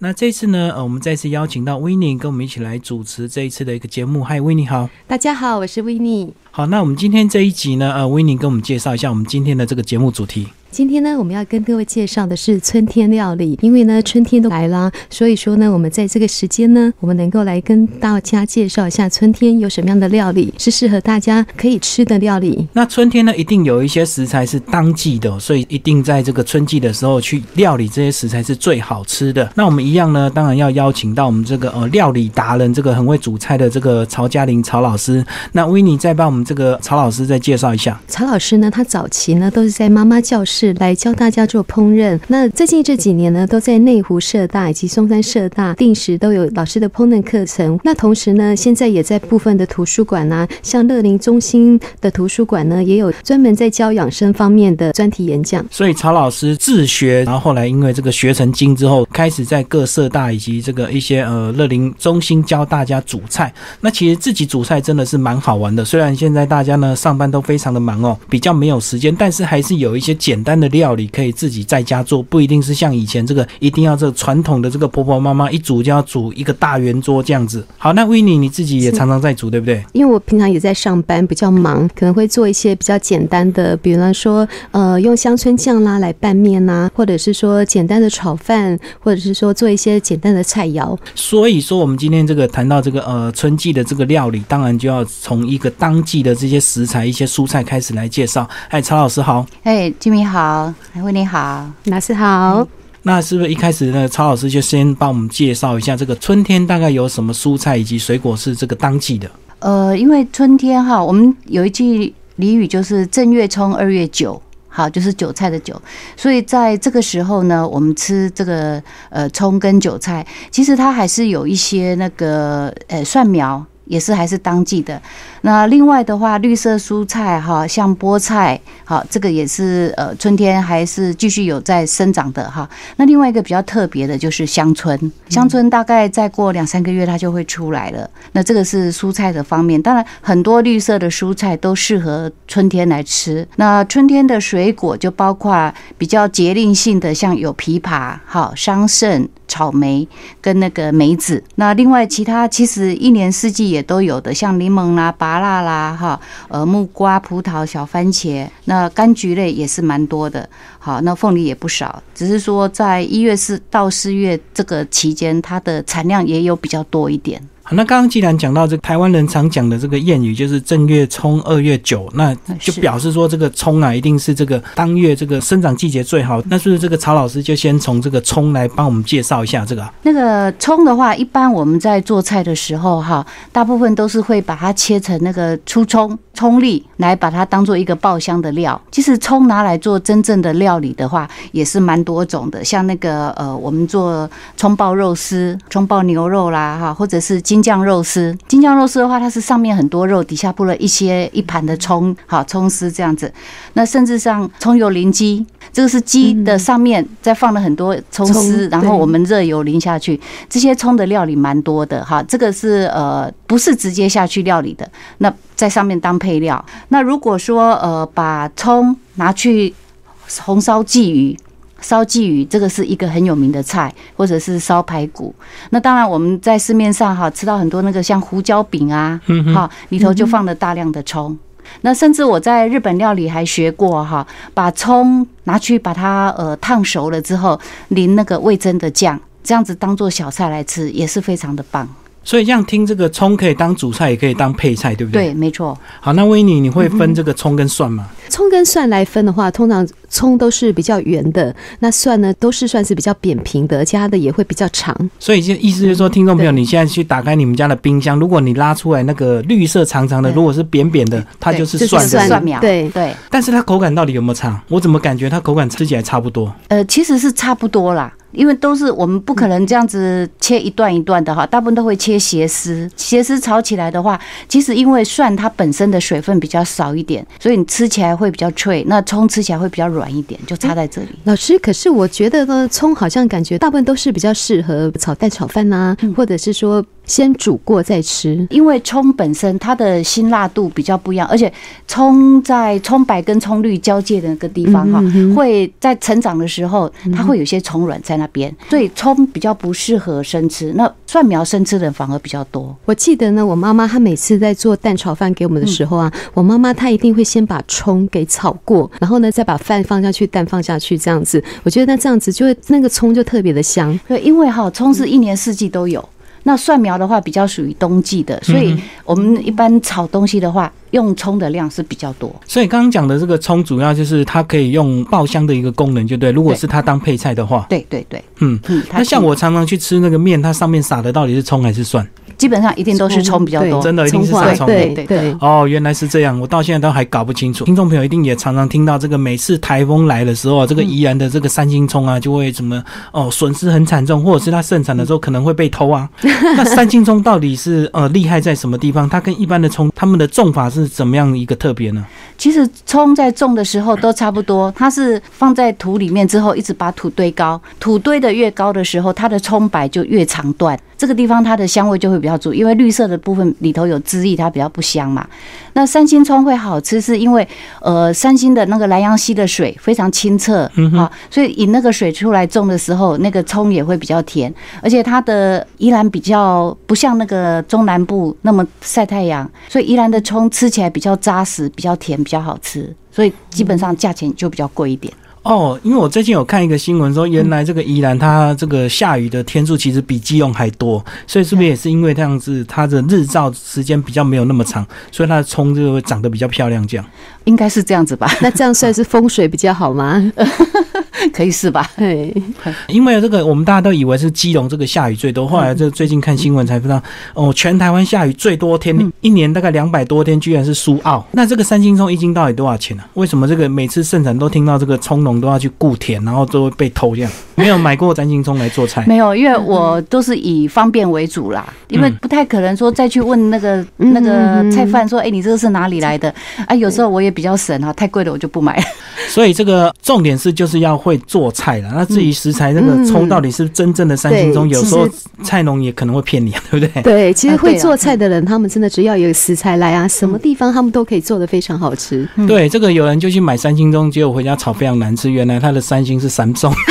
那这次呢，呃，我们再次邀请到维尼跟我们一起来主持这一次的一个节目。嗨，维尼好。大家好，我是维尼。好，那我们今天这一集呢，呃，维尼跟我们介绍一下我们今天的这个节目主题。今天呢，我们要跟各位介绍的是春天料理，因为呢，春天都来啦，所以说呢，我们在这个时间呢，我们能够来跟大家介绍一下春天有什么样的料理是适合大家可以吃的料理。那春天呢，一定有一些食材是当季的，所以一定在这个春季的时候去料理这些食材是最好吃的。那我们一样呢，当然要邀请到我们这个呃料理达人，这个很会煮菜的这个曹嘉玲曹老师。那维尼再帮我们这个曹老师再介绍一下。曹老师呢，他早期呢都是在妈妈教室来教大家。做烹饪，那最近这几年呢，都在内湖社大以及松山社大定时都有老师的烹饪课程。那同时呢，现在也在部分的图书馆啊，像乐林中心的图书馆呢，也有专门在教养生方面的专题演讲。所以曹老师自学，然后后来因为这个学成精之后，开始在各社大以及这个一些呃乐林中心教大家煮菜。那其实自己煮菜真的是蛮好玩的。虽然现在大家呢上班都非常的忙哦，比较没有时间，但是还是有一些简单的料理可以。自己在家做不一定是像以前这个一定要这传统的这个婆婆妈妈一煮就要煮一个大圆桌这样子。好，那维尼你自己也常常在煮对不对？因为我平常也在上班，比较忙，可能会做一些比较简单的，比方说呃用香椿酱啦来拌面呐，或者是说简单的炒饭，或者是说做一些简单的菜肴。所以说我们今天这个谈到这个呃春季的这个料理，当然就要从一个当季的这些食材、一些蔬菜开始来介绍。哎，曹老师好。哎，金明好，维尼。好，老师好。那是不是一开始呢？曹老师就先帮我们介绍一下这个春天大概有什么蔬菜以及水果是这个当季的？呃，因为春天哈，我们有一句俚语就是正月葱，二月韭，好，就是韭菜的韭。所以在这个时候呢，我们吃这个呃葱跟韭菜，其实它还是有一些那个呃蒜苗。也是还是当季的，那另外的话，绿色蔬菜哈，像菠菜，好，这个也是呃春天还是继续有在生长的哈。那另外一个比较特别的就是香椿，香椿大概再过两三个月它就会出来了。那这个是蔬菜的方面，当然很多绿色的蔬菜都适合春天来吃。那春天的水果就包括比较节令性的，像有枇杷、好桑葚。草莓跟那个梅子，那另外其他其实一年四季也都有的，像柠檬啦、芭辣啦，哈，呃，木瓜、葡萄、小番茄，那柑橘类也是蛮多的，好，那凤梨也不少，只是说在一月四到四月这个期间，它的产量也有比较多一点。好，那刚刚既然讲到这台湾人常讲的这个谚语，就是正月葱，二月韭，那就表示说这个葱啊，一定是这个当月这个生长季节最好。那是不是这个曹老师就先从这个葱来帮我们介绍一下这个？那个葱的话，一般我们在做菜的时候哈，大部分都是会把它切成那个粗葱。葱粒来把它当做一个爆香的料，其实葱拿来做真正的料理的话，也是蛮多种的。像那个呃，我们做葱爆肉丝、葱爆牛肉啦，哈，或者是京酱肉丝。京酱肉丝的话，它是上面很多肉，底下铺了一些一盘的葱，好葱丝这样子。那甚至像葱油淋鸡，这个是鸡的上面再放了很多葱丝，然后我们热油淋下去，这些葱的料理蛮多的哈。这个是呃，不是直接下去料理的。那在上面当配料。那如果说呃，把葱拿去红烧鲫鱼，烧鲫鱼这个是一个很有名的菜，或者是烧排骨。那当然我们在市面上哈吃到很多那个像胡椒饼啊，哈里头就放了大量的葱。那甚至我在日本料理还学过哈，把葱拿去把它呃烫熟了之后淋那个味增的酱，这样子当做小菜来吃也是非常的棒。所以这样听，这个葱可以当主菜，也可以当配菜，对不对？对，没错。好，那维尼，你会分这个葱跟蒜吗？葱跟蒜来分的话，通常葱都是比较圆的，那蒜呢都是算是比较扁平的，而且它的也会比较长。所以，就意思就是说，听众朋友，你现在去打开你们家的冰箱，如果你拉出来那个绿色长长的，如果是扁扁的，它就是蒜蒜苗。对对。但是它口感到底有没有差？我怎么感觉它口感吃起来差不多？呃，其实是差不多啦。因为都是我们不可能这样子切一段一段的哈，大部分都会切斜丝。斜丝炒起来的话，其实因为蒜它本身的水分比较少一点，所以你吃起来会比较脆。那葱吃起来会比较软一点，就差在这里。老师，可是我觉得呢，葱好像感觉大部分都是比较适合炒蛋、炒饭呐，或者是说先煮过再吃。因为葱本身它的辛辣度比较不一样，而且葱在葱白跟葱绿交界的那个地方哈，会在成长的时候，它会有些虫卵在那边，所以葱比较不适合生吃。那蒜苗生吃的人反而比较多。我记得呢，我妈妈她每次在做蛋炒饭给我们的时候啊，我妈妈她一定会先把葱给炒过，然后呢再把饭放下去，蛋放下去，这样子。我觉得那这样子就会那个葱就特别的香。对，因为哈葱是一年四季都有。那蒜苗的话比较属于冬季的，所以我们一般炒东西的话，用葱的量是比较多。所以刚刚讲的这个葱，主要就是它可以用爆香的一个功能，就对。如果是它当配菜的话，对对对，嗯嗯。那像我常常去吃那个面，它上面撒的到底是葱还是蒜？基本上一定都是葱比较多，真的一定是撒葱。对对对。哦，原来是这样，我到现在都还搞不清楚。听众朋友一定也常常听到这个，每次台风来的时候，这个宜兰的这个三星葱啊，就会怎么哦损失很惨重，或者是它盛产的时候可能会被偷啊。那三星葱到底是呃厉害在什么地方？它跟一般的葱，它们的种法是怎么样一个特别呢？其实葱在种的时候都差不多，它是放在土里面之后，一直把土堆高，土堆的越高的时候，它的葱白就越长段。这个地方它的香味就会比较足，因为绿色的部分里头有汁液，它比较不香嘛。那三星葱会好吃，是因为呃三星的那个莱阳溪的水非常清澈啊，所以引那个水出来种的时候，那个葱也会比较甜，而且它的宜兰比较不像那个中南部那么晒太阳，所以宜兰的葱吃起来比较扎实，比较甜，比较好吃，所以基本上价钱就比较贵一点。哦，因为我最近有看一个新闻说，原来这个宜兰它这个下雨的天数其实比基隆还多，所以是不是也是因为这样子，它的日照时间比较没有那么长，所以它的葱就会长得比较漂亮？这样应该是这样子吧？那这样算是 风水比较好吗？可以是吧？对，因为这个我们大家都以为是基隆这个下雨最多，后来这最近看新闻才知道，哦，全台湾下雨最多天，一年大概两百多天，居然是苏澳。那这个三星葱一斤到底多少钱呢？为什么这个每次盛产都听到这个葱农都要去雇田，然后都会被偷这样？没有买过三星葱来做菜？没有，因为我都是以方便为主啦，因为不太可能说再去问那个那个菜贩说，哎，你这个是哪里来的？啊，有时候我也比较省啊，太贵了我就不买。所以这个重点是就是要会做菜了。那至于食材，那个葱到底是真正的三星葱，有时候菜农也可能会骗你，对不对？对，其实会做菜的人，他们真的只要有食材来啊，什么地方他们都可以做的非常好吃。对，这个有人就去买三星葱，结果回家炒非常难吃，原来他的三星是三葱。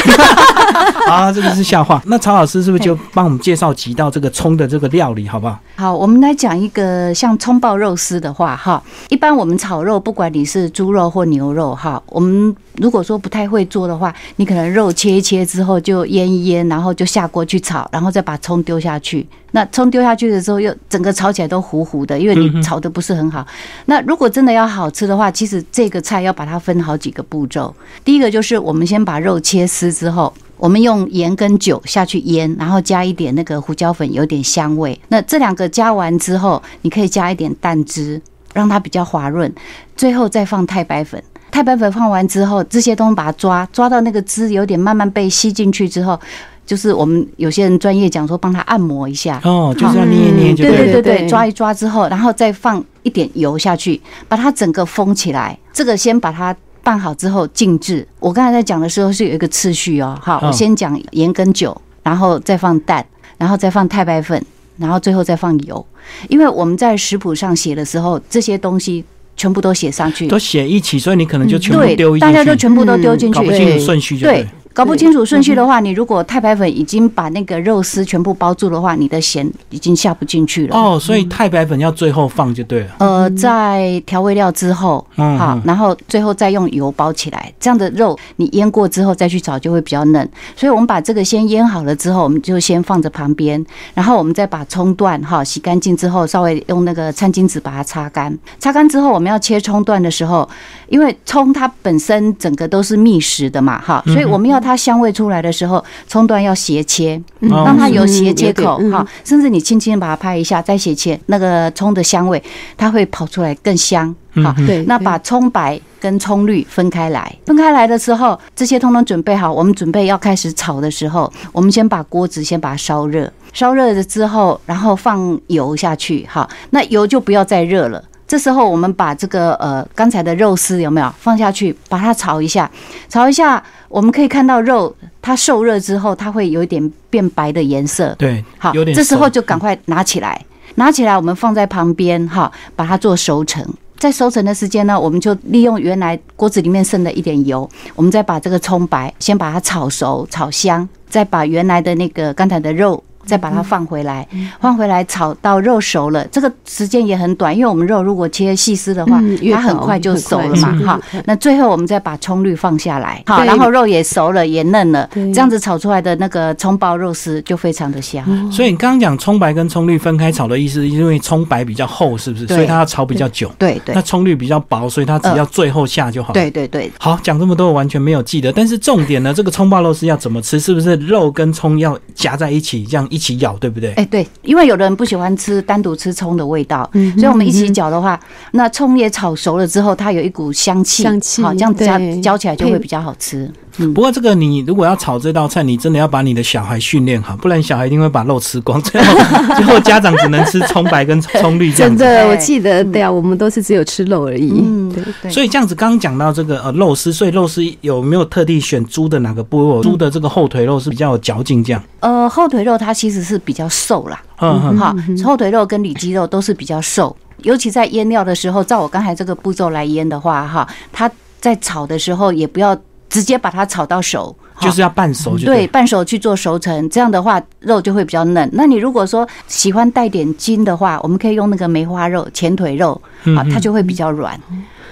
啊，这个是笑话。那曹老师是不是就帮我们介绍几道这个葱的这个料理，好不好？好，我们来讲一个像葱爆肉丝的话，哈，一般我们炒肉，不管你是猪肉或牛肉，哈，我们如果说不太会做的话，你可能肉切一切之后就腌一腌，然后就下锅去炒，然后再把葱丢下去。那葱丢下去的时候，又整个炒起来都糊糊的，因为你炒的不是很好。那如果真的要好吃的话，其实这个菜要把它分好几个步骤。第一个就是我们先把肉切丝之后。我们用盐跟酒下去腌，然后加一点那个胡椒粉，有点香味。那这两个加完之后，你可以加一点蛋汁，让它比较滑润。最后再放太白粉，太白粉放完之后，这些东西把它抓抓到那个汁有点慢慢被吸进去之后，就是我们有些人专业讲说帮他按摩一下哦，就是要捏一捏，对对对对，抓一抓之后，然后再放一点油下去，把它整个封起来。这个先把它。拌好之后静置。我刚才在讲的时候是有一个次序哦。好，我先讲盐跟酒，然后再放蛋，然后再放太白粉，然后最后再放油。因为我们在食谱上写的时候，这些东西全部都写上去，都写一起，所以你可能就全部丢进去，大家就全部都丢进去，搞不清楚顺序就对。搞不清楚顺序的话，你如果太白粉已经把那个肉丝全部包住的话，你的咸已经下不进去了。哦，所以太白粉要最后放就对了。呃，在调味料之后，好，然后最后再用油包起来，这样的肉你腌过之后再去炒就会比较嫩。所以我们把这个先腌好了之后，我们就先放着旁边，然后我们再把葱段哈洗干净之后，稍微用那个餐巾纸把它擦干。擦干之后，我们要切葱段的时候，因为葱它本身整个都是密实的嘛，哈，所以我们要。它香味出来的时候，葱段要斜切，让它有斜切口哈，甚至你轻轻把它拍一下，再斜切，那个葱的香味它会跑出来更香。好，对，那把葱白跟葱绿分开来，分开来的时候，这些通通准备好，我们准备要开始炒的时候，我们先把锅子先把它烧热，烧热了之后，然后放油下去，好，那油就不要再热了。这时候我们把这个呃刚才的肉丝有没有放下去，把它炒一下，炒一下，我们可以看到肉它受热之后，它会有一点变白的颜色。对，好，这时候就赶快拿起来，拿起来我们放在旁边哈，把它做熟成。在熟成的时间呢，我们就利用原来锅子里面剩的一点油，我们再把这个葱白先把它炒熟、炒香，再把原来的那个刚才的肉。再把它放回来，放回来炒到肉熟了，这个时间也很短，因为我们肉如果切细丝的话它很快就熟了嘛，哈。那最后我们再把葱绿放下来，好，然后肉也熟了，也嫩了，这样子炒出来的那个葱爆肉丝就非常的香。所以你刚刚讲葱白跟葱绿分开炒的意思，因为葱白比较厚，是不是？所以它要炒比较久。对对那葱绿比较薄，所以它只要最后下就好。。对对对，好，讲这么多我完全没有记得，但是重点呢，这个葱爆肉丝要怎么吃？是不是肉跟葱要夹在一起，这样一起咬，对不对？哎对，因为有的人不喜欢吃单独吃葱的味道，嗯所以我们一起搅的话，那葱也炒熟了之后，它有一股香气，香气好，这样子加对搅起来就会比较好吃。不过这个你如果要炒这道菜，你真的要把你的小孩训练好，不然小孩一定会把肉吃光，最后 最后家长只能吃葱白跟葱绿这样子。真的，我记得，对啊，我们都是只有吃肉而已。嗯对，对。所以这样子，刚刚讲到这个呃肉丝，所以肉丝有没有特地选猪的哪个部位？猪的这个后腿肉是比较有嚼劲，这样。呃，后腿肉它其实是比较瘦啦，嗯嗯，好，后腿肉跟里脊肉都是比较瘦，尤其在腌料的时候，照我刚才这个步骤来腌的话，哈，它在炒的时候也不要直接把它炒到熟，就是要半熟就对，对。半熟去做熟成，这样的话肉就会比较嫩。那你如果说喜欢带点筋的话，我们可以用那个梅花肉、前腿肉，啊，它就会比较软。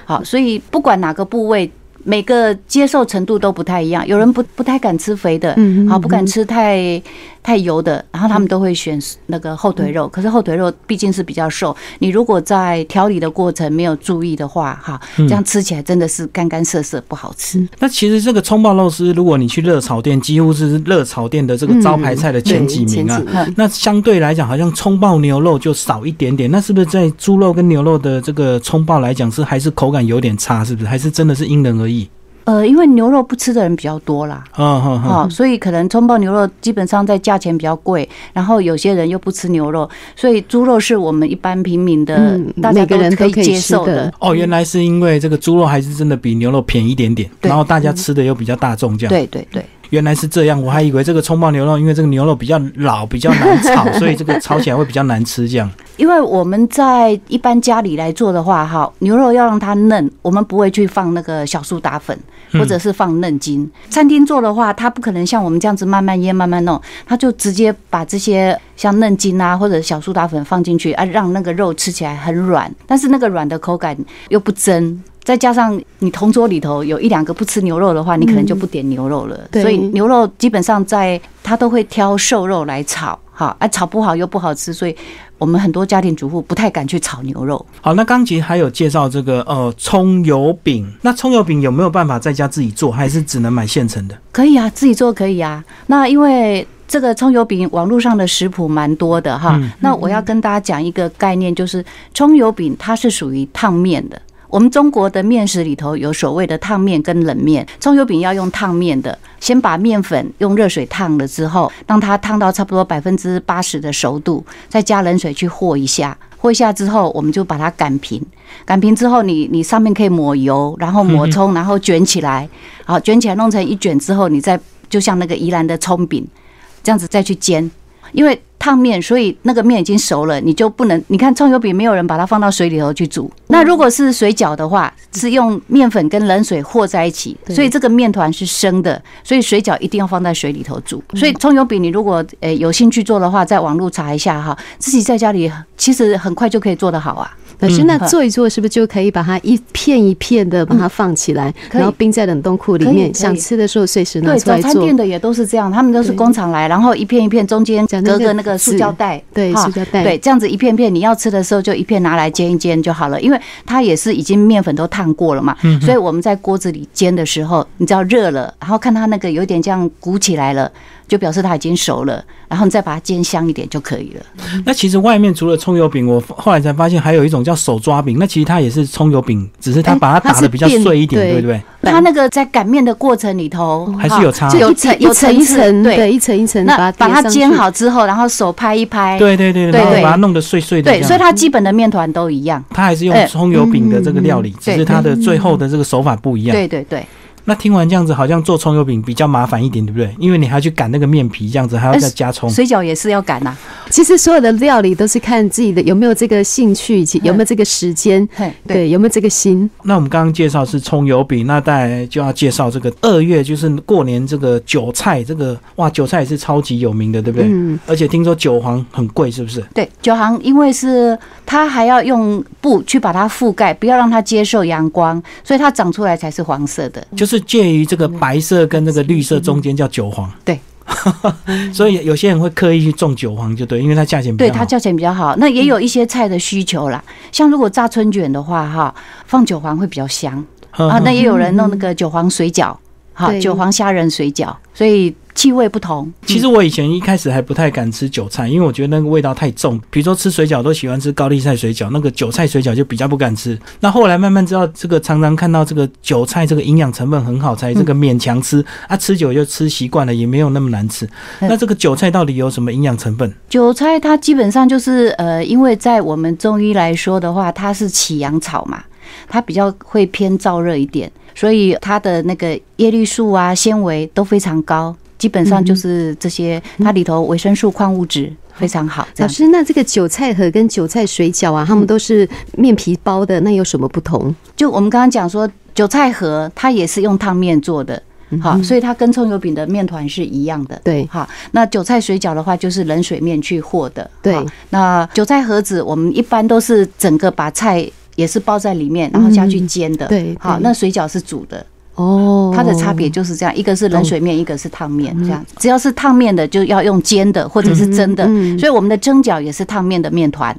好，所以不管哪个部位。每个接受程度都不太一样，有人不不太敢吃肥的，嗯好不敢吃太太油的，然后他们都会选那个后腿肉。可是后腿肉毕竟是比较瘦，你如果在调理的过程没有注意的话，哈，这样吃起来真的是干干涩涩，不好吃。那其实这个葱爆肉丝，如果你去热炒店，几乎是热炒店的这个招牌菜的前几名啊。那相对来讲，好像葱爆牛肉就少一点点。那是不是在猪肉跟牛肉的这个葱爆来讲，是还是口感有点差？是不是？还是真的是因人而异？呃，因为牛肉不吃的人比较多啦，嗯哼哼。哦，所以可能葱爆牛肉基本上在价钱比较贵，然后有些人又不吃牛肉，所以猪肉是我们一般平民的，嗯大家每个人可以都可以接受吃的。哦，原来是因为这个猪肉还是真的比牛肉便宜一点点，对。然后大家吃的又比较大众，这样。对对对，原来是这样，我还以为这个葱爆牛肉，因为这个牛肉比较老，比较难炒，所以这个炒起来会比较难吃，这样。因为我们在一般家里来做的话，哈，牛肉要让它嫩，我们不会去放那个小苏打粉，或者是放嫩筋。餐厅做的话，它不可能像我们这样子慢慢腌、慢慢弄，它就直接把这些像嫩筋啊或者小苏打粉放进去啊，让那个肉吃起来很软，但是那个软的口感又不真。再加上你同桌里头有一两个不吃牛肉的话，你可能就不点牛肉了。对所以牛肉基本上在他都会挑瘦肉来炒，哈，啊炒不好又不好吃，所以我们很多家庭主妇不太敢去炒牛肉。好，那刚其实还有介绍这个呃葱油饼，那葱油饼有没有办法在家自己做，还是只能买现成的？可以啊，自己做可以啊。那因为这个葱油饼网络上的食谱蛮多的哈，那我要跟大家讲一个概念，就是葱油饼它是属于烫面的。我们中国的面食里头有所谓的烫面跟冷面，葱油饼要用烫面的，先把面粉用热水烫了之后，让它烫到差不多百分之八十的熟度，再加冷水去和一下。和一下之后，我们就把它擀平。擀平之后你，你上面可以抹油，然后抹葱，然后卷起来，好卷起来弄成一卷之后，你再就像那个宜兰的葱饼这样子再去煎。因为烫面，所以那个面已经熟了，你就不能。你看葱油饼，没有人把它放到水里头去煮。那如果是水饺的话，是用面粉跟冷水和在一起，所以这个面团是生的，所以水饺一定要放在水里头煮。所以葱油饼，你如果呃有兴趣做的话，在网络查一下哈，自己在家里其实很快就可以做得好啊。可是，那嗯做一做是不是就可以把它一片一片的把它放起来，然后冰在冷冻库里面，想吃的时候随时拿对，出来做对早餐店。的也都是这样，他们都是工厂来，然后一片一片中间隔个那个塑胶袋，对哈塑胶袋对，这样子一片片，你要吃的时候就一片拿来煎一煎就好了，因为它也是已经面粉都烫过了嘛，所以我们在锅子里煎的时候，你知道热了，然后看它那个有点这样鼓起来了。就表示它已经熟了，然后你再把它煎香一点就可以了。那其实外面除了葱油饼，我后来才发现还有一种叫手抓饼，那其实它也是葱油饼，只是它哎把它打的比较碎一点，对对不对？它那个在擀面的过程里头还是有差就一层一层一层，对。一层一层那把把它煎好之后，然后手拍一拍，对对对，把它弄得碎碎的对，所以它基本的面团都一样。它还是用哎葱油饼的这个料理，只是它的最后的这个手法不一样。对对对，那听完这样子，好像做葱油饼比较麻烦一点，对不对？因为你还要去擀那个面皮，这样子还要再加葱。水饺也是要擀呐。其实所有的料理都是看自己的有没有这个兴趣，以及有没有这个时间，对，有没有这个心。那我们刚刚介绍是葱油饼，那再来就要介绍这个二月，就是过年这个韭菜，这个哇，韭菜也是超级有名的，对不对？嗯，而且听说韭黄很贵，是不是？对，韭黄因为是它还要用布去把它覆盖，不要让它接受阳光，所以它长出来才是黄色的。就是介于这个白色跟那个绿色中间叫韭黄。对，所以有些人会刻意去种韭黄，就对，因为它价钱比较好。对它价钱比较好，那也有一些菜的需求啦。像如果炸春卷的话，哈，放韭黄会比较香啊。那也有人弄那个韭黄水饺，好，韭黄虾仁水饺，所以气味不同。其实我以前一开始还不太敢吃韭菜，因为我觉得那个味道太重。比如说吃水饺都喜欢吃高丽菜水饺，那个韭菜水饺就比较不敢吃。那后来慢慢知道，这个常常看到这个韭菜这个营养成分很好，才这个勉强吃、啊，吃久就吃习惯了，也没有那么难吃。嗯那这个韭菜到底有什么营养成分？韭菜它基本上就是呃，因为在我们中医来说的话，它是起阳草嘛，它比较会偏燥热一点，所以它的那个叶绿素啊、纤维都非常高，基本上就是这些，它里头维生素、矿物质非常好。老师，那这个韭菜盒跟韭菜水饺啊，他们都是面皮包的，那有什么不同？就我们刚刚讲说，韭菜盒它也是用烫面做的。好，所以它跟葱油饼的面团是一样的。对好，那韭菜水饺的话，就是冷水面去和的。对，那韭菜盒子我们一般都是整个把菜也是包在里面，然后下去煎的。对好，那水饺是煮的，哦，它的差别就是这样，一个是冷水面，一个是烫面，这样。只要是烫面的，就要用煎的或者是蒸的。嗯所以我们的蒸饺也是烫面的面团。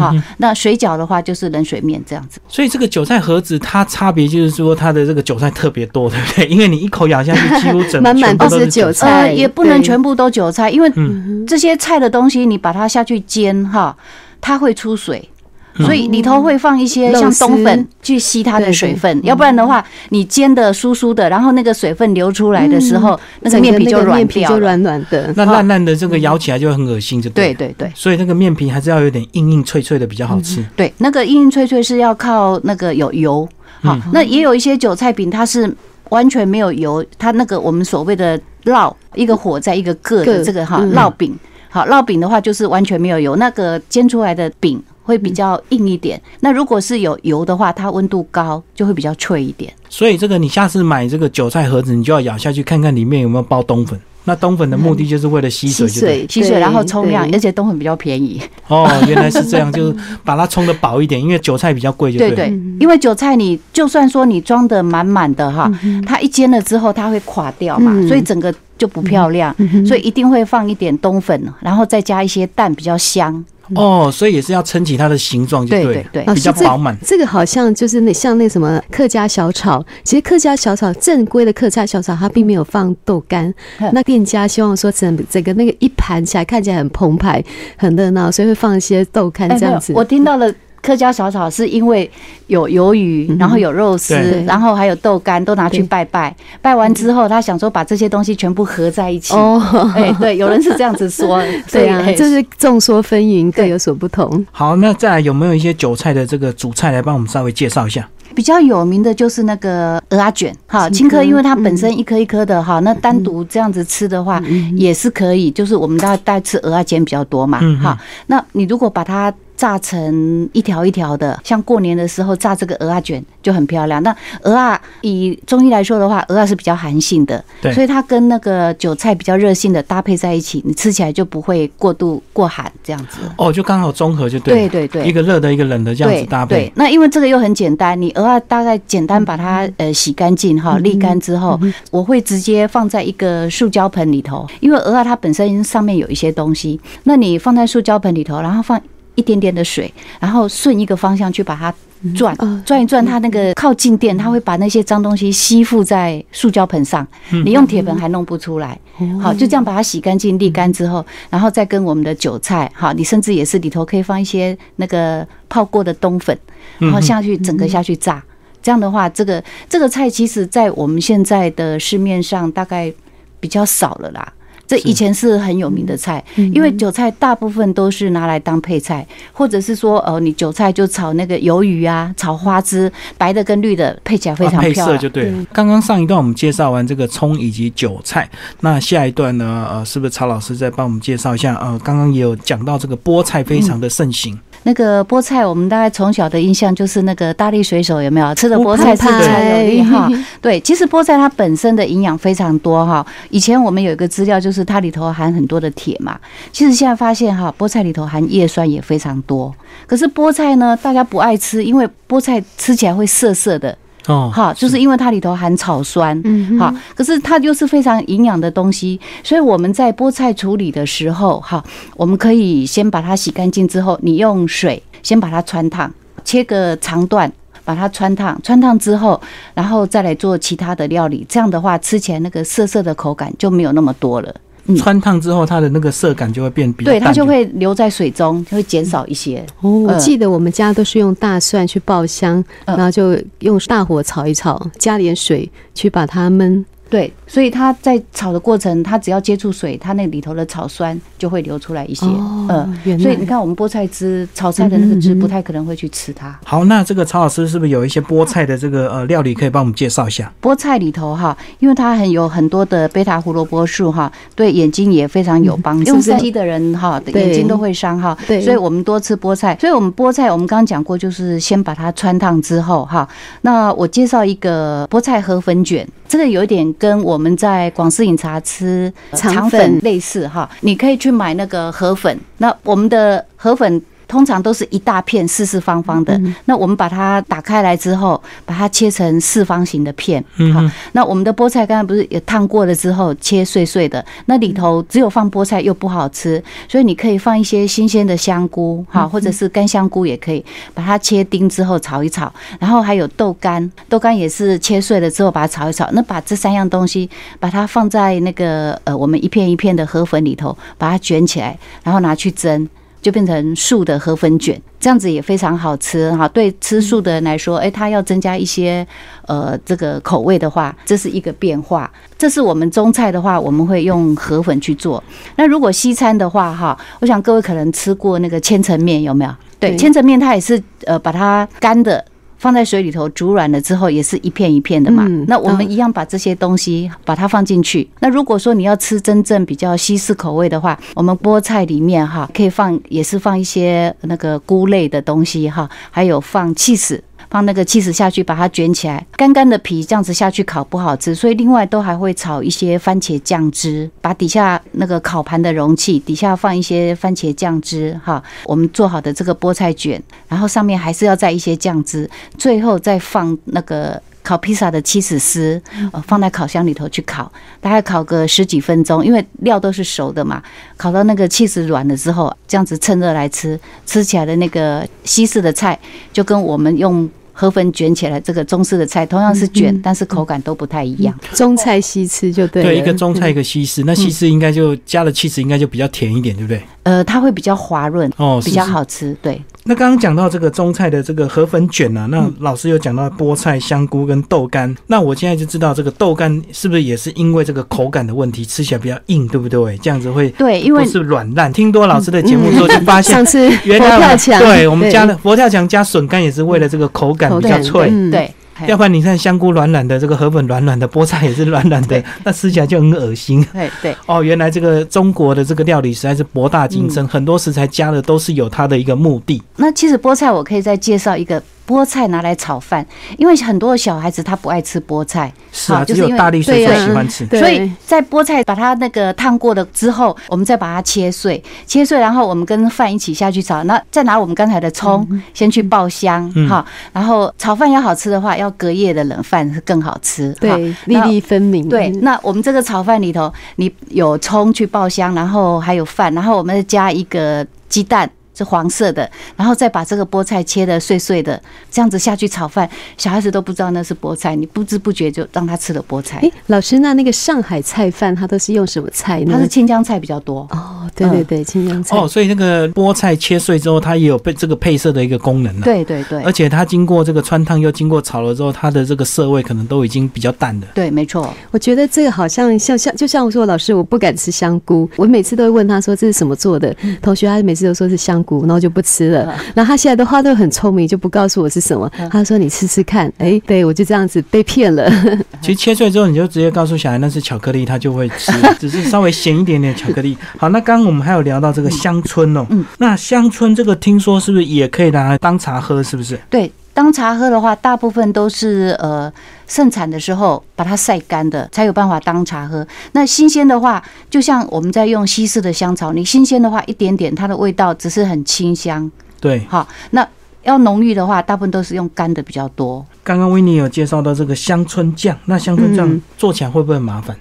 好那水饺的话就是冷水面这样子。所以这个韭菜盒子它差别就是说它的这个韭菜特别多，对不对？因为你一口咬下去，几乎整 满满都是韭菜。呃，也不能全部都韭菜，因为嗯这些菜的东西你把它下去煎哈，它会出水。所以里头会放一些像冬粉去吸它的水分，要不然的话，你煎的酥酥的，然后那个水分流出来的时候，那个面皮就软那个面皮掉。就软软的。那烂烂的这个咬起来就很恶心，就对对对所以那个面皮还是要有点硬硬脆脆的比较好吃。对，那个硬硬脆脆是要靠那个有油。好，那也有一些韭菜饼，它是完全没有油，它那个我们所谓的烙，一个火在一个个的这个哈嗯烙饼。好，烙饼的话就是完全没有油，那个煎出来的饼会比较硬一点。那如果是有油的话，它温度高就会比较脆一点。所以这个你下次买这个韭菜盒子，你就要咬下去看看里面有没有包冬粉。那冬粉的目的就是为了吸水，吸水，吸水然后冲量，对而且冬粉比较便宜。哦，原来是这样，就是把它冲的饱一点，因为韭菜比较贵，就对了。对，因为韭菜你就算说你装的满满的哈，它一煎了之后它会垮掉嘛，嗯所以整个就不漂亮，所以一定会放一点冬粉，然后再加一些蛋，比较香。哦，所以也是要撑起它的形状，就对对对比较饱满。这个好像就是那像那什么客家小炒，其实客家小炒正规的客家小炒，它并没有放豆干嗯。那店家希望说整整个那个一盘起来看起来很澎湃、很热闹，所以会放一些豆干哎这样子。我听到了。客家小炒是因为有鱿鱼，然后有肉丝，然后还有豆干，都拿去拜拜。拜完之后，他想说把这些东西全部合在一起。哦，哎，对，有人是这样子说。对啊所以，这是众说纷纭，各有所不同。好，那再来有没有一些韭菜的这个主菜来帮我们稍微介绍一下？比较有名的就是那个鹅啊卷，哈，青稞，因为它本身一颗一颗的哈，那单独这样子吃的话也是可以，就是我们大概吃鹅啊煎比较多嘛嗯，哈，那你如果把它炸成一条一条的，像过年的时候炸这个鹅啊卷就很漂亮。那鹅啊，以中医来说的话，鹅啊是比较寒性的，对所以它跟那个韭菜比较热性的搭配在一起，你吃起来就不会过度过寒这样子。哦，就刚好综合就对。对对对一个热的，一个冷的，这样子搭配。，对对那因为这个又很简单，你鹅啊大概简单把它呃洗干净哈，沥干之后，我会直接放在一个塑胶盆里头，因为鹅啊它本身上面有一些东西，那你放在塑胶盆里头，然后放。一点点的水，然后顺一个方向去把它转啊转一转，它那个靠静电，它会把那些脏东西吸附在塑胶盆上，嗯。你用铁盆还弄不出来。好，就这样把它洗干净、沥干之后，然后再跟我们的韭菜，好，你甚至也是里头可以放一些那个泡过的冬粉，然后下去整个下去炸。这样的话，这个这个菜其实在我们现在的市面上大概比较少了啦。这以前是很有名的菜，因为韭菜大部分都是拿来当配菜，或者是说，呃，你韭菜就炒那个鱿鱼啊，炒花枝，白的跟绿的配起来非常啊配漂亮。色就对了。刚刚上一段我们介绍完这个葱以及韭菜，那下一段呢，呃，是不是曹老师再帮我们介绍一下？呃，刚刚也有讲到这个菠菜非常的盛行，那个菠菜，我们大概从小的印象就是那个大力水手有没有吃的菠菜是派才有力哈？对，其实菠菜它本身的营养非常多哈。以前我们有一个资料，就是它里头含很多的铁嘛。其实现在发现哈，菠菜里头含叶酸也非常多。可是菠菜呢，大家不爱吃，因为菠菜吃起来会涩涩的，哦，哈，就是因为它里头含草酸。嗯好，可是它又是非常营养的东西，所以我们在菠菜处理的时候，哈，我们可以先把它洗干净之后，你用水先把它穿烫，切个长段。把它穿烫，穿烫之后，然后再来做其他的料理。这样的话，吃起来那个涩涩的口感就没有那么多了。嗯穿烫之后，它的那个色感就会变比较对，它就会留在水中，就会减少一些。哦，我嗯记得我们家都是用大蒜去爆香，嗯然后就用大火炒一炒，加点水去把它焖。对，所以它在炒的过程，它只要接触水，它那里头的草酸就会流出来一些。哦嗯，所以你看，我们菠菜汁炒菜的那个汁，不太可能会去吃它。好，那这个曹老师是不是有一些菠菜的这个呃料理可以帮我们介绍一下？菠菜里头哈，因为它很有很多的贝塔胡萝卜素哈，对眼睛也非常有帮助。用是不是三 G 的人哈，眼睛都会伤哈，对所以我们多吃菠菜。所以我们菠菜，我们刚刚讲过，就是先把它穿烫之后哈。那我介绍一个菠菜河粉卷，这个有一点跟我们在广式饮茶吃肠粉类似哈。你可以去买那个河粉，那我们的河粉。通常都是一大片四四方方的，那我们把它打开来之后，把它切成四方形的片，好，那我们的菠菜刚才不是也烫过了之后切碎碎的，那里头只有放菠菜又不好吃，所以你可以放一些新鲜的香菇，哈，或者是干香菇也可以，把它切丁之后炒一炒，然后还有豆干，豆干也是切碎了之后把它炒一炒，那把这三样东西把它放在那个呃我们一片一片的河粉里头，把它卷起来，然后拿去蒸。就变成素的河粉卷，这样子也非常好吃哈。对吃素的人来说，哎，他要增加一些呃这个口味的话，这是一个变化。这是我们中菜的话，我们会用河粉去做。那如果西餐的话，哈，我想各位可能吃过那个千层面，有没有？对，对千层面它也是呃把它干的。放在水里头煮软了之后，也是一片一片的嘛。嗯那我们一样把这些东西把它放进去。那如果说你要吃真正比较西式口味的话，我们菠菜里面哈可以放，也是放一些那个菇类的东西哈，还有放 cheese。放那个茄子下去，把它卷起来，干干的皮这样子下去烤不好吃，所以另外都还会炒一些番茄酱汁，把底下那个烤盘的容器底下放一些番茄酱汁哈。我们做好的这个菠菜卷，然后上面还是要再一些酱汁，最后再放那个。烤披萨的起司丝，呃，放在烤箱里头去烤，大概烤个十几分钟，因为料都是熟的嘛。烤到那个起司软了之后，这样子趁热来吃，吃起来的那个西式的菜，就跟我们用河粉卷起来这个中式的菜同样是卷，但是口感都不太一样。中菜西吃就对了。对，一个中菜，一个西式，那西式应该就加了 cheese，应该就比较甜一点，对不对？呃，它会比较滑润，哦，比较好吃。对，那刚刚讲到这个中菜的这个河粉卷啊，那老师有讲到菠菜、香菇跟豆干，那我现在就知道这个豆干是不是也是因为这个口感的问题，吃起来比较硬，对不对？这样子会对，因为不是软烂。听多老师的节目之后就发现 上，次原来佛跳墙，对我们加的佛跳墙加笋干也是为了这个口感比较口脆。嗯对，嘿要不然你看香菇软软的，这个河粉软软的，菠菜也是软软的，那吃起来就很恶心。对对，哦，原来这个中国的这个料理实在是博大精嗯深，很多食材加的都是有它的一个目的。那其实菠菜我可以再介绍一个菠菜拿来炒饭，因为很多小孩子他不爱吃菠菜，是啊，就是因为有大力水对啊手喜欢吃。所以在菠菜把它那个烫过的之后，我们再把它切碎，切碎，然后我们跟饭一起下去炒。那再拿我们刚才的葱先去爆香嗯哈，然后炒饭要好吃的话，要隔夜的冷饭是更好吃。哈对，粒粒分明。对，那我们这个炒饭里头，你有葱去爆香，然后还有饭，然后我们再加一个鸡蛋。是黄色的，然后再把这个菠菜切的碎碎的，这样子下去炒饭，小孩子都不知道那是菠菜，你不知不觉就让他吃了菠菜哎。，老师，那那个上海菜饭它都是用什么菜呢？它是青江菜比较多，哦，对对对，青江菜。哦，所以那个菠菜切碎之后，它也有被这个配色的一个功能了。，对对对而，且它经过这个穿烫又经过炒了之后，它的这个色味可能都已经比较淡了。对，没错。我觉得这个好像像像就像我说，老师我不敢吃香菇，我每次都会问他说这是什么做的，同学他每次都说是香菇，然后就不吃了。然后他现在的话都很聪明，就不告诉我是什么。他说你吃吃看，哎，对我就这样子被骗了。其实切碎之后，你就直接告诉小孩那是巧克力，他就会吃，只是稍微咸一点点巧克力。好，那刚刚我们还有聊到这个香椿哦，嗯那香椿这个听说是不是也可以拿来当茶喝？是不是？对，当茶喝的话，大部分都是呃盛产的时候把它晒干的，才有办法当茶喝。那新鲜的话，就像我们在用西式的香草，你新鲜的话一点点，它的味道只是很清香。对，好，那要浓郁的话，大部分都是用干的比较多。刚刚维尼有介绍到这个香椿酱，那香椿酱嗯做起来会不会很麻烦？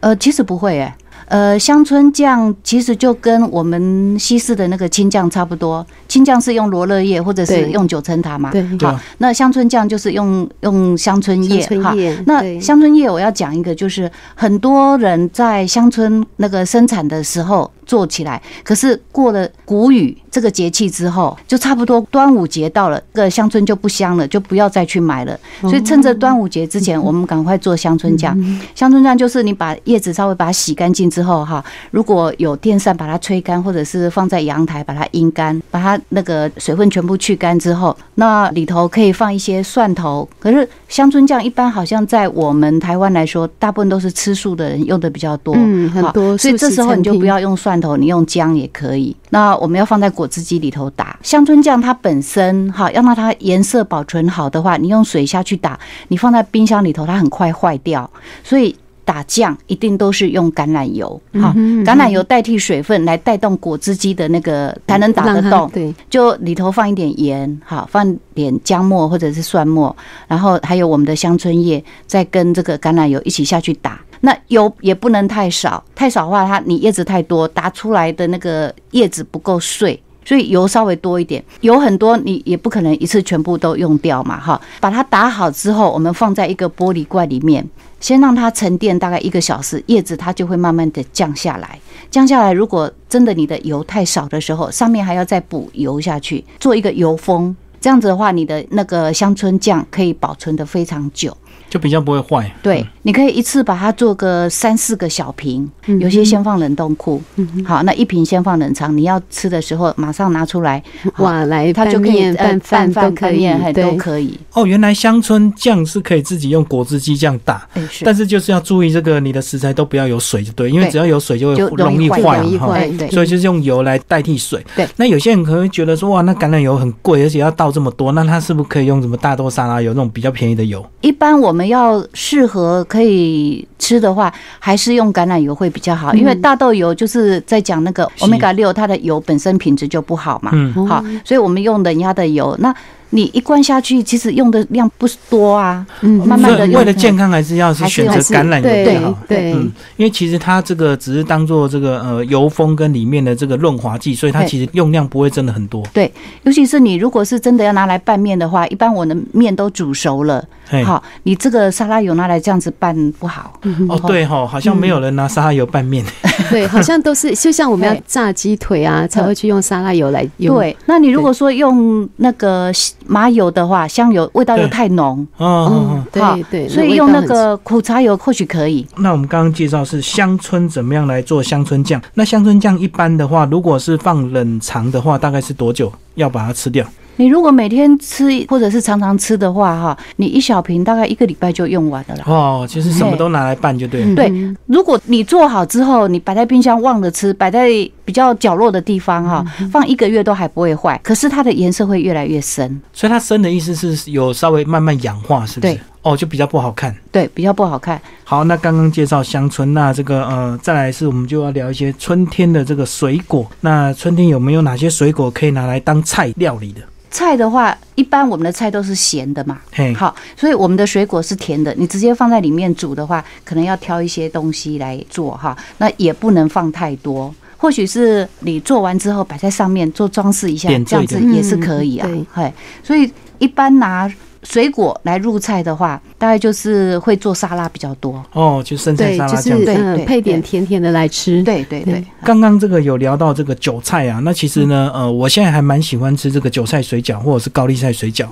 呃，其实不会诶、呃，香椿酱其实就跟我们西式的那个青酱差不多，青酱是用罗勒叶或者是用九层塔嘛。对，好，那香椿酱就是用用香椿叶哈。那对香椿叶我要讲一个，就是很多人在香椿那个生产的时候做起来，可是过了谷雨这个节气之后，就差不多端午节到了，这个香椿就不香了，就不要再去买了。所以趁着端午节之前，我们赶快做香椿酱。香椿酱就是你把叶子稍微把它洗干净之后，哈，如果有电扇把它吹干，或者是放在阳台把它阴干，把它那个水分全部去干之后，那里头可以放一些蒜头。可是香椿酱一般好像在我们台湾来说，大部分都是吃素的人用的比较多。嗯，很好多，所以这时候你就不要用蒜头，你用姜也可以。那我们要放在果汁机里头打香椿酱，它本身哈要让它颜色保存好的话，你用水下去打，你放在冰箱里头，它很快坏掉。所以打酱一定都是用橄榄油哈，橄榄油代替水分来带动果汁机的那个才能打得动。对，就里头放一点盐，好，放点姜末或者是蒜末，然后还有我们的香椿叶，再跟这个橄榄油一起下去打。那油也不能太少，太少的话，它你叶子太多，打出来的那个叶子不够碎。所以油稍微多一点，油很多你也不可能一次全部都用掉嘛，哈。把它打好之后，我们放在一个玻璃罐里面，先让它沉淀大概一个小时，叶子它就会慢慢的降下来。降下来，如果真的你的油太少的时候，上面还要再补油下去，做一个油封。这样子的话，你的那个香椿酱可以保存的非常久。就比较不会坏。对，你可以一次把它做个三四个小瓶，嗯有些先放冷冻库。好，那一瓶先放冷藏，你要吃的时候马上拿出来，哇，来它就可以拌面、呃拌饭拌都可以都。可以。哦，原来香椿酱是可以自己用果汁机这样打，但是就是要注意这个你的食材都不要有水就对，因为只要有水就会容易坏容易坏所以就是用油来代替水。对，那有些人可能会觉得说，哇，那橄榄油很贵，而且要倒这么多，那它是不是可以用什么大豆沙拉油那种比较便宜的油？一般我们要适合可以吃的话，还是用橄榄油会比较好，因为大豆油就是在讲那个是 omega 六，它的油本身品质就不好嘛。嗯，哦好，所以我们用人家的油，那你一罐下去，其实用的量不多啊，嗯慢慢的为了健康，还是要是选择橄榄油对比较好。对嗯，因为其实它这个只是当做这个呃油封跟里面的这个润滑剂，所以它其实用量不会真的很多。对尤其是你如果是真的要拿来拌面的话，一般我的面都煮熟了，嘿，好，你这个沙拉油拿来这样子拌不好。哦对哈，好像没有人拿沙拉油拌面。对，好像都是就像我们要炸鸡腿啊，才会去用沙拉油来用。对，那你如果说用那个麻油的话，香油味道又太浓，哦哦哦哦，，好对对，所以用那个苦茶油或许可以。那我们刚刚介绍是香椿怎么样来做香椿酱。那香椿酱一般的话，如果是放冷藏的话，大概是多久要把它吃掉？你如果每天吃或者是常常吃的话，哈，你一小瓶大概一个礼拜就用完了啦。哦，其实什么都拿来拌就对了。嗯对如果你做好之后，你摆在冰箱忘了吃，摆在比较角落的地方哈，放一个月都还不会坏，可是它的颜色会越来越深，所以它深的意思是有稍微慢慢氧化，是不是对？哦，就比较不好看。对，比较不好看。好，那刚刚介绍香椿，那这个呃，再来是我们就要聊一些春天的这个水果。那春天有没有哪些水果可以拿来当菜料理的？菜的话，一般我们的菜都是咸的嘛，好，所以我们的水果是甜的，你直接放在里面煮的话，可能要挑一些东西来做哈，那也不能放太多。或或许是你做完之后摆在上面做装饰一下，这样子也是可以啊嗯对。所以一般拿水果来入菜的话，大概就是会做沙拉比较多。哦，就生菜沙拉这样子。对对是呃配点甜甜的来吃。对对对对，刚刚这个有聊到这个韭菜啊，那其实呢，呃，我现在还蛮喜欢吃这个韭菜水饺或者是高丽菜水饺，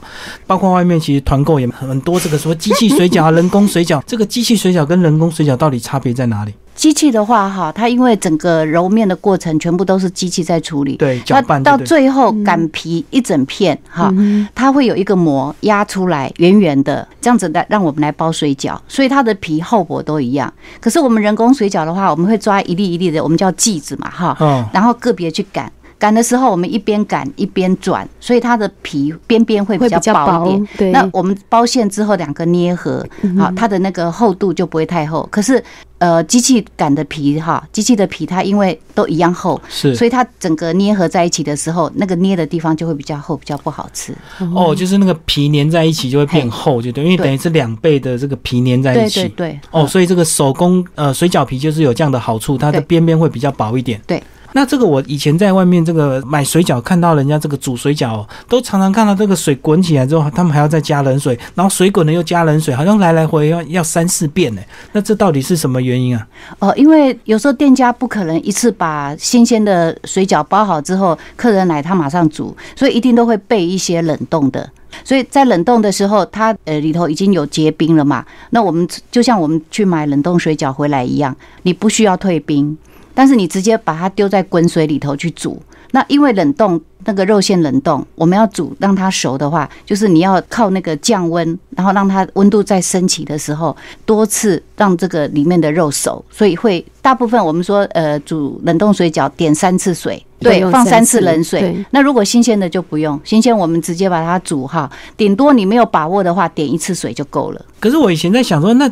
包括外面其实团购也很多这个说机器水饺啊、人工水饺，这个机器水饺跟人工水饺到底差别在哪里？机器的话哈，它因为整个揉面的过程全部都是机器在处理，对，搅那到最后擀皮一整片哈，嗯它会有一个膜压出来，圆圆的，这样子来让我们来包水饺，所以它的皮厚薄都一样。可是我们人工水饺的话，我们会抓一粒一粒的，我们叫剂子嘛哈，哦，然后个别去擀。擀的时候，我们一边擀一边转，所以它的皮边边会比较薄一点。对那我们包馅之后，两个捏合，好，它的那个厚度就不会太厚。可是，呃，机器擀的皮哈，机器的皮它因为都一样厚，是所以它整个捏合在一起的时候，那个捏的地方就会比较厚，比较不好吃。哦，就是那个皮粘在一起就会变厚，就对，因为等于是两倍的这个皮粘在一起。对对对，哦，所以这个手工呃水饺皮就是有这样的好处，它的边边会比较薄一点。对。那这个我以前在外面这个买水饺，看到人家这个煮水饺哦，都常常看到这个水滚起来之后，他们还要再加冷水，然后水滚了又加冷水，好像来来回要要三四遍呢。那这到底是什么原因啊？哦，因为有时候店家不可能一次把新鲜的水饺包好之后，客人来他马上煮，所以一定都会备一些冷冻的。所以在冷冻的时候，它呃里头已经有结冰了嘛。那我们就像我们去买冷冻水饺回来一样，你不需要退冰，但是你直接把它丢在滚水里头去煮。那因为冷冻那个肉馅冷冻，我们要煮让它熟的话，就是你要靠那个降温，然后让它温度再升起的时候，多次让这个里面的肉熟，所以会大部分我们说呃煮冷冻水饺点三次水，对，放三次次冷水。那如果新鲜的就不用，新鲜我们直接把它煮哈，顶多你没有把握的话，点一次水就够了。可是我以前在想说，那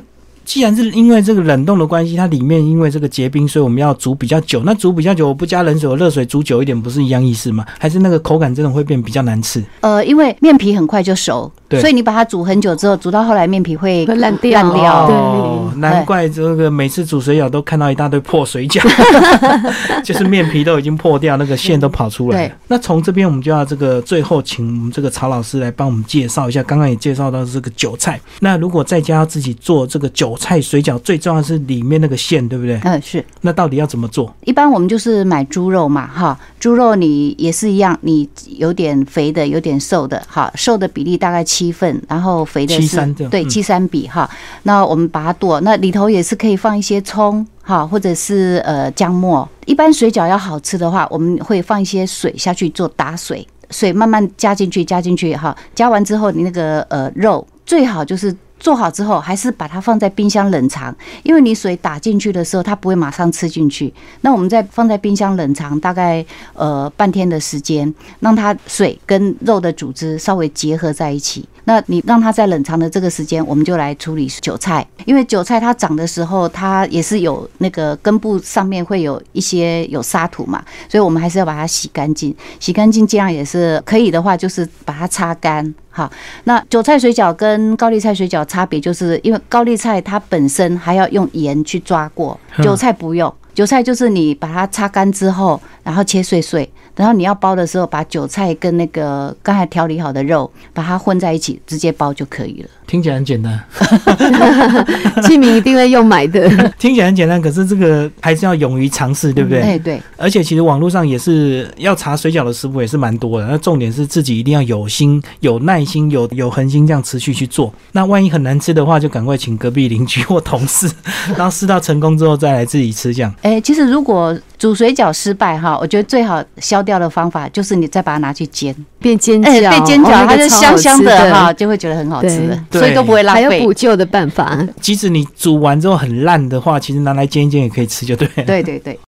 既然是因为这个冷冻的关系，它里面因为这个结冰，所以我们要煮比较久。那煮比较久，我不加冷水，我热水煮久一点，不是一样意思吗？还是那个口感真的会变比较难吃？呃，因为面皮很快就熟，对所以你把它煮很久之后，煮到后来面皮会会烂掉烂掉。对哦，难怪这个每次煮水饺都看到一大堆破水饺，就是面皮都已经破掉，那个馅都跑出来了。那从这边我们就要这个最后请我们这个曹老师来帮我们介绍一下，刚刚也介绍到这个韭菜。那如果在家要自己做这个韭菜水饺，最重要的是里面那个馅，对不对？嗯，是。那到底要怎么做？一般我们就是买猪肉嘛，哈，猪肉你也是一样，你有点肥的，有点瘦的，哈，瘦的比例大概七份，然后肥的七是对七三比哈。那我们把它剁，那里头也是可以放一些葱，哈，或者是呃姜末。一般水饺要好吃的话，我们会放一些水下去做打水，水慢慢加进去，加进去哈，加完之后你那个呃肉最好就是。做好之后，还是把它放在冰箱冷藏，因为你水打进去的时候，它不会马上吃进去。那我们再放在冰箱冷藏大概呃半天的时间，让它水跟肉的组织稍微结合在一起。那你让它在冷藏的这个时间，我们就来处理韭菜，因为韭菜它长的时候，它也是有那个根部上面会有一些有沙土嘛，所以我们还是要把它洗干净。洗干净尽量也是可以的话，就是把它擦干。好，那韭菜水饺跟高丽菜水饺差别，就是因为高丽菜它本身还要用盐去抓过，嗯韭菜不用。韭菜就是你把它擦干之后，然后切碎碎，然后你要包的时候，把韭菜跟那个刚才调理好的肉，把它混在一起，直接包就可以了。听起来很简单，器皿一定会用买的。听起来很简单，可是这个还是要勇于尝试，对不对？哎，对，而且其实网络上也是要查水饺的食谱也是蛮多的，那重点是自己一定要有心、有耐心、有有恒心，这样持续去做。那万一很难吃的话，就赶快请隔壁邻居或同事，然后试到成功之后再来自己吃，这样。哎，其实如果煮水饺失败哈，我觉得最好消掉的方法就是你再把它拿去煎，变煎饺，哎，变煎饺哦它就香香的哈，就会觉得很好吃所以都不会浪费还有补。救的办法。即使你煮完之后很烂的话，其实拿来煎一煎也可以吃，就对了。对对对。